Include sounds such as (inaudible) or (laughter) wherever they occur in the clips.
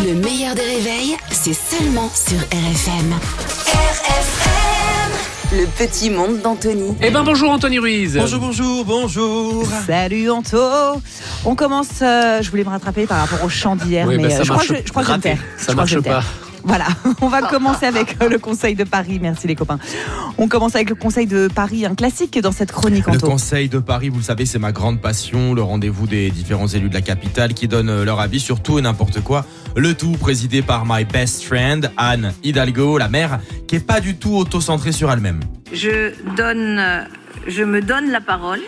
Le meilleur des réveils, c'est seulement sur RFM. RFM Le petit monde d'Anthony. Eh ben bonjour Anthony Ruiz. Bonjour, bonjour, bonjour. Salut Anto On commence, euh, je voulais me rattraper par rapport au chant d'hier, Oui, mais bah, ça euh, je, crois marche que je, je crois que je vais me raté. taire. Ça Je crois que je marche vais me pas. Voilà, (laughs) on va commencer avec euh, le Conseil de Paris. Merci les copains. On commence avec le Conseil de Paris, un classique dans cette chronique Le. Conseil de Paris, vous le savez, c'est ma grande passion, le rendez-vous des différents élus de la capitale qui donnent euh, leur avis sur tout et n'importe quoi. Le tout présidé par my best friend, Anne Hidalgo, la mère, qui est pas du tout auto-centrée sur elle-même. je donne, euh, je me donne la parole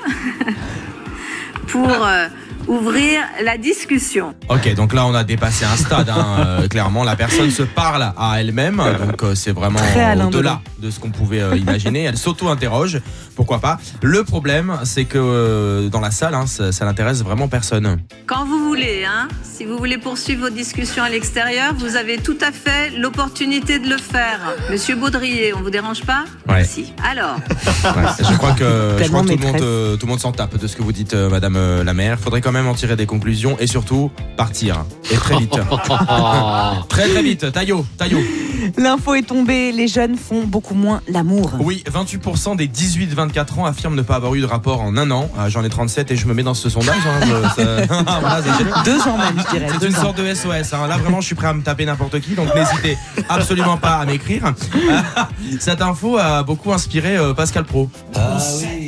(laughs) pour euh, ouvrir la discussion. Ok, donc là on a dépassé un stade, hein, (laughs) euh, clairement. La personne se parle à elle-même, donc euh, c'est vraiment au-delà de ce qu'on pouvait euh, imaginer. Elle s'auto-interroge, pourquoi pas? Le problème, c'est que euh, dans la salle, hein, ça, ça n'intéresse vraiment personne. Quand vous voulez, hein, si vous voulez poursuivre vos discussions à l'extérieur, vous avez tout à fait l'opportunité de le faire. Monsieur Baudrier, on vous dérange pas? Ouais. Si. Alors, Ouais, je crois que, je crois Tellement que tout, le monde, maîtresse. euh, tout le monde s'en tape de ce que vous dites, euh, Madame euh, la maire. Faudrait quand même en tirer des conclusions et surtout partir. Et très vite. (laughs) très très vite. Taillot, taillot. L'info est tombée, les jeunes font beaucoup moins l'amour. Oui, 28% des 18-24 ans affirment ne pas avoir eu de rapport en un an. Ah, J'en ai 37 et je me mets dans ce sondage. hein, je- ça- (laughs) Voilà, c'est- Deux ans même, je dirais. C'est une ans. sorte de SOS. hein. Là, vraiment, je suis prêt à me taper n'importe qui. Donc, n'hésitez absolument pas à m'écrire. (laughs) Cette info a beaucoup inspiré euh, Pascal Pro. Ah oui.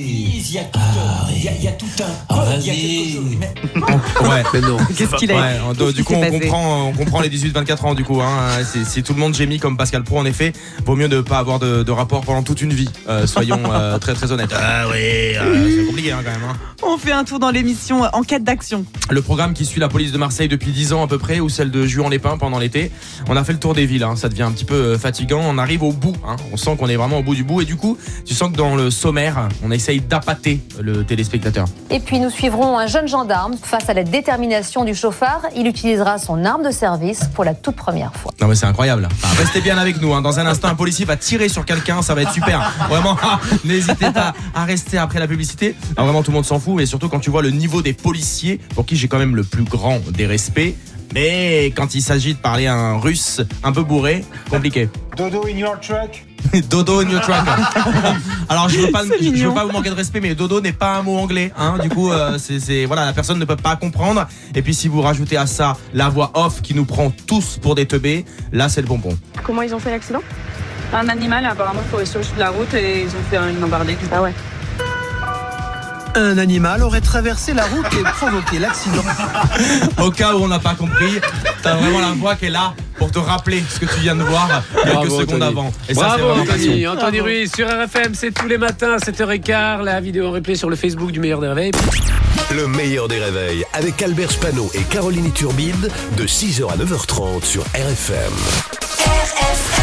Il y a tout, un- il y a, il y a tout un code, il y a quelque chose. Mais- (laughs) Ouais. Mais non. Qu'est-ce qu'il a Ouais, du coup, on comprend, on comprend les 18-24 ans. Du coup, hein, si, si tout le monde gémit comme Pascal Pro, en effet, vaut mieux ne pas avoir de, de rapport pendant toute une vie. Euh, soyons euh, très très honnêtes. Ah oui, euh, (laughs) hein, quand même. hein. On fait un tour dans l'émission Enquête d'action. Le programme qui suit la police de Marseille depuis 10 ans à peu près, ou celle de Juan-les-Pins pendant l'été. On a fait le tour des villes, hein. ça devient un petit peu euh, fatigant. On arrive au bout, hein. on sent qu'on est vraiment au bout du bout. Et du coup, tu sens que dans le sommaire, on essaye d'appâter le téléspectateur. Et puis nous suivrons un jeune gendarme. Face à la détermination du chauffard, il utilisera son arme de service pour la toute première fois. Non mais c'est incroyable. Enfin, restez bien avec nous. hein. Dans un instant, un policier va tirer sur quelqu'un. Ça va être super. Vraiment, (laughs) n'hésitez pas à rester après la publicité. Alors, vraiment, tout le monde s'en fout. Et surtout quand tu vois le niveau des policiers, pour qui j'ai quand même le plus grand des respects. Mais quand il s'agit de parler un russe un peu bourré, compliqué. Dodo in your truck? (laughs) Dodo in your truck. (laughs) Alors je veux pas, C'est je veux pas vous manquer de respect, mais dodo n'est pas un mot anglais. Hein, du coup, euh, c'est, voilà, la personne ne peut pas comprendre. Et puis si vous rajoutez à ça la voix off qui nous prend tous pour des teubés, là c'est le bonbon. Comment ils ont fait l'accident? Un animal apparemment sur de la route et ils ont fait une embardée. Ah ouais. Un animal aurait traversé la route et provoqué l'accident. (laughs) Au cas où on n'a pas compris, t'as vraiment la voix qui est là pour te rappeler ce que tu viens de voir quelques Bravo, secondes Anthony. avant. Et Bravo Anthony. Anthony Ruiz sur RFM, c'est tous les matins à 7h15. La vidéo en replay sur le Facebook du meilleur des réveils. Le meilleur des réveils avec Albert Spano et Caroline Turbide de 6h à 9h30 sur RFM. RFM